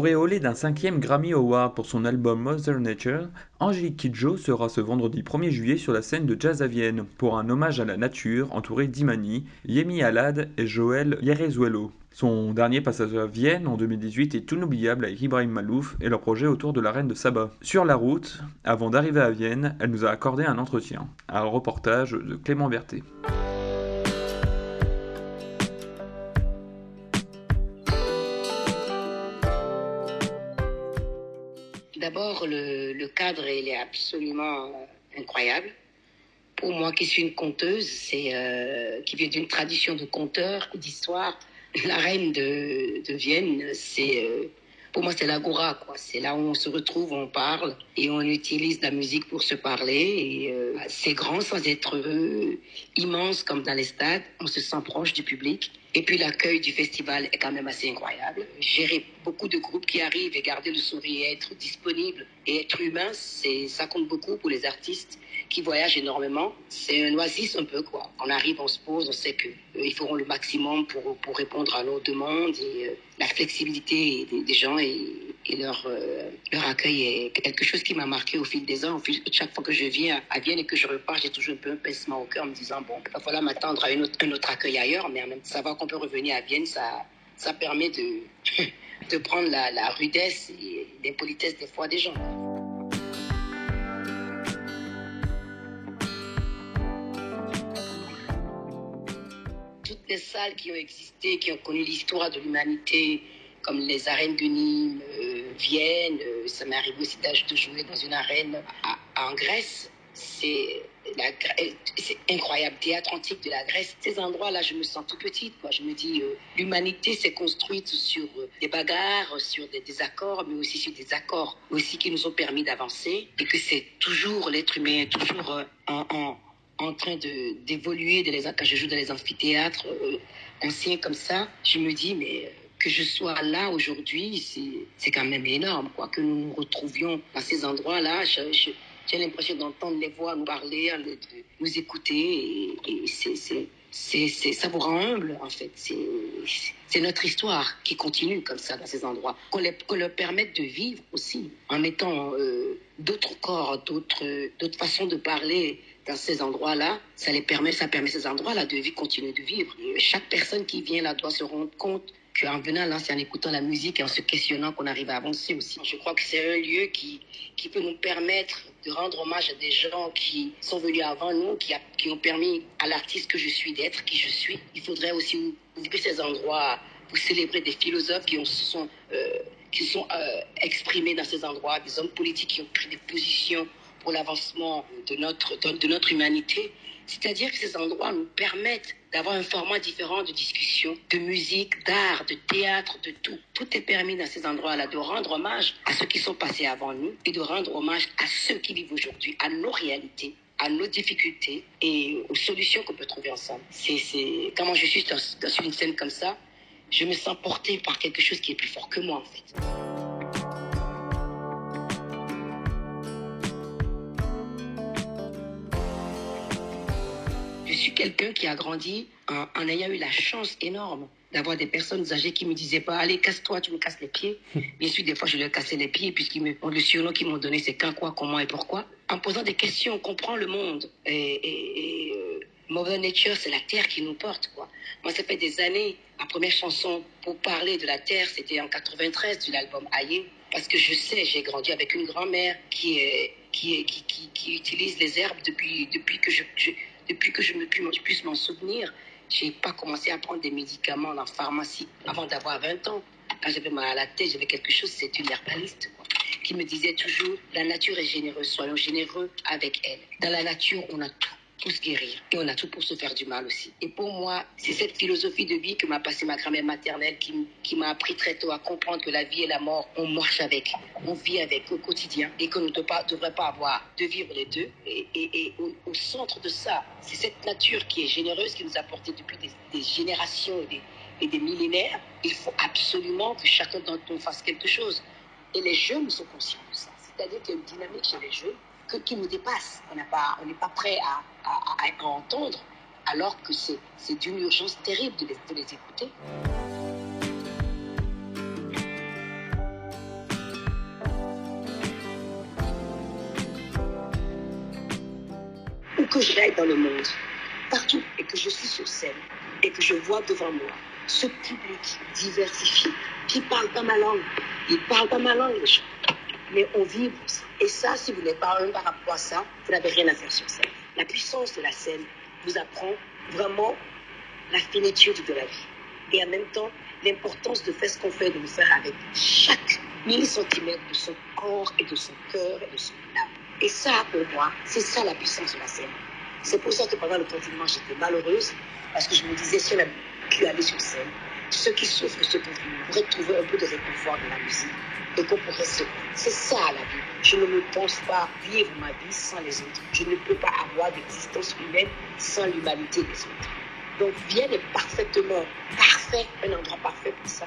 Auréolé d'un cinquième Grammy Award pour son album Mother Nature, Angélique Kidjo sera ce vendredi 1er juillet sur la scène de Jazz à Vienne pour un hommage à la nature entouré d'Imani, Yemi Alad et Joël Yerezuelo. Son dernier passage à Vienne en 2018 est inoubliable avec Ibrahim Malouf et leur projet autour de la reine de Saba. Sur la route, avant d'arriver à Vienne, elle nous a accordé un entretien, un reportage de Clément Berthet. D'abord, le, cadre, il est absolument euh, incroyable. Pour moi, qui suis une conteuse, euh, qui vient d'une tradition de conteur et d'histoire, la reine de, de Vienne, c'est euh, pour moi c'est l'agora quoi. C'est là où on se retrouve, on parle et on utilise la musique pour se parler. Et euh, c'est grand sans être euh, immense comme dans les stades. On se sent proche du public. Et puis l'accueil du festival est quand même assez incroyable. Gérer beaucoup de groupes qui arrivent et garder le sourire, être disponible et être humain, c'est ça compte beaucoup pour les artistes qui voyagent énormément. C'est un oasis un peu quoi. On arrive, on se pose, on sait que euh, feront le maximum pour pour répondre à nos demandes et euh, la flexibilité des, gens et, leur euh, leur accueil est quelque chose qui m'a marqué au fil des ans. Au fil- chaque fois que je viens à Vienne et que je repars, j'ai toujours un peu un pincement au cœur en me disant bon, il va falloir m'attendre à un autre accueil ailleurs, mais en même temps, savoir qu'on peut revenir à Vienne, ça ça permet de de prendre la, la rudesse et l'impolitesse des fois des gens. Salles qui ont existé, qui ont connu l'histoire de l'humanité, comme les arènes de Nîmes, euh, Vienne, euh, ça m'est arrivé aussi de jouer dans une arène en Grèce. Euh, c'est incroyable, théâtre antique de la Grèce. Ces endroits-là, je me sens tout petite. Quoi. Je me dis, euh, l'humanité s'est construite sur des bagarres, sur des désaccords, mais aussi sur des accords aussi qui nous ont permis d'avancer. Et que c'est toujours l'être humain, toujours en, en train d'évoluer de quand je joue dans les amphithéâtres euh, anciens comme ça je me dis mais euh, que je sois là aujourd'hui c'est quand même énorme quoi que nous nous retrouvions dans ces endroits là je- je- j'ai l'impression d'entendre les voix nous parler de, nous écouter et, et c'est ça vous rend humble en fait. C'est notre histoire qui continue comme ça dans ces endroits qu'on leur permette de vivre aussi en mettant euh, d'autres corps d'autres façons de parler dans ces endroits-là, ça les permet, ça permet ces endroits-là de vivre, continuer de vivre. Chaque personne qui vient là doit se rendre compte qu'en venant là, c'est en écoutant la musique et en se questionnant qu'on arrive à avancer aussi. Je crois que c'est un lieu qui, qui peut nous permettre de rendre hommage à des gens qui sont venus avant nous, qui, qui ont permis à l'artiste que je suis d'être qui je suis. Il faudrait aussi ouvrir ces endroits pour célébrer des philosophes qui ont, sont, euh, qui sont euh, exprimés dans ces endroits, des hommes politiques qui ont pris des positions pour l'avancement de notre, de, notre humanité. C'est-à-dire que ces endroits nous permettent d'avoir un format différent de discussion, de musique, d'art, de théâtre, de tout. Tout est permis dans ces endroits-là, de rendre hommage à ceux qui sont passés avant nous et de rendre hommage à ceux qui vivent aujourd'hui, à nos réalités, à nos difficultés et aux solutions qu'on peut trouver ensemble. C'est, quand je suis dans, dans une scène comme ça, je me sens porté par quelque chose qui est plus fort que moi en fait. Suis quelqu'un qui a grandi en, en ayant eu la chance énorme d'avoir des personnes âgées qui me disaient pas allez casse-toi tu me casses les pieds. Bien sûr des fois je leur cassais les pieds puisqu'ils me le surnom qu'ils m'ont donné c'est quand quoi comment et pourquoi. En posant des questions on comprend le monde. Et, et, et Mother Nature c'est la terre qui nous porte quoi. Moi ça fait des années ma première chanson pour parler de la terre c'était en 93 de l'album Aïe. Parce que je sais j'ai grandi avec une grand-mère qui est qui, qui, qui, qui utilise les herbes depuis, depuis que je, je depuis que je, me, puisse m'en souvenir. J'ai pas commencé à prendre des médicaments la pharmacie avant d'avoir 20 ans. Quand j'avais mal à la tête, j'avais quelque chose, c'est une herbaliste qui me disait toujours la nature est généreuse, soyons généreux avec elle. Dans la nature, on a tout pour se guérir. Et on a tout pour se faire du mal aussi. Et pour moi, c'est cette philosophie de vie que m'a passée ma grand-mère maternelle qui, m'a appris très tôt à comprendre que la vie et la mort, on marche avec, on vit avec au quotidien et qu'on ne devrait pas avoir de vivre les deux. Et, au, centre de ça, c'est cette nature qui est généreuse, qui nous a porté depuis des, générations et des millénaires. Il faut absolument que chacun d'entre nous fasse quelque chose. Et les jeunes sont conscients de ça. C'est-à-dire qu'il y a une dynamique chez les jeunes que, qui nous dépasse. On n'est pas, pas prêt à, entendre, alors que c'est d'une urgence terrible de les, écouter. Où que je aille dans le monde, partout, et que je suis sur scène, et que je vois devant moi ce public diversifié qui parle pas ma langue. Ils parlent pas ma langue, mais on ça. Et ça, si vous n'êtes pas un par rapport à ça, vous n'avez rien à faire sur scène. La puissance de la scène vous apprend vraiment la finitude de la vie. Et en même temps, l'importance de faire ce qu'on fait, de le faire avec chaque millicentimètre de son corps et de son cœur et de son âme. Et ça, pour moi, c'est ça la puissance de la scène. C'est pour ça que pendant le confinement, j'étais malheureuse, parce que je me disais, si on a pu aller sur scène, ceux qui souffrent de ce confinement trouver un peu de réconfort dans la musique et qu'on pourrait se... C'est ça la vie. Je ne me pense pas vivre ma vie sans les autres. Je ne peux pas avoir d'existence humaine sans l'humanité des autres. Donc Vienne est parfaitement parfait, un endroit parfait pour ça.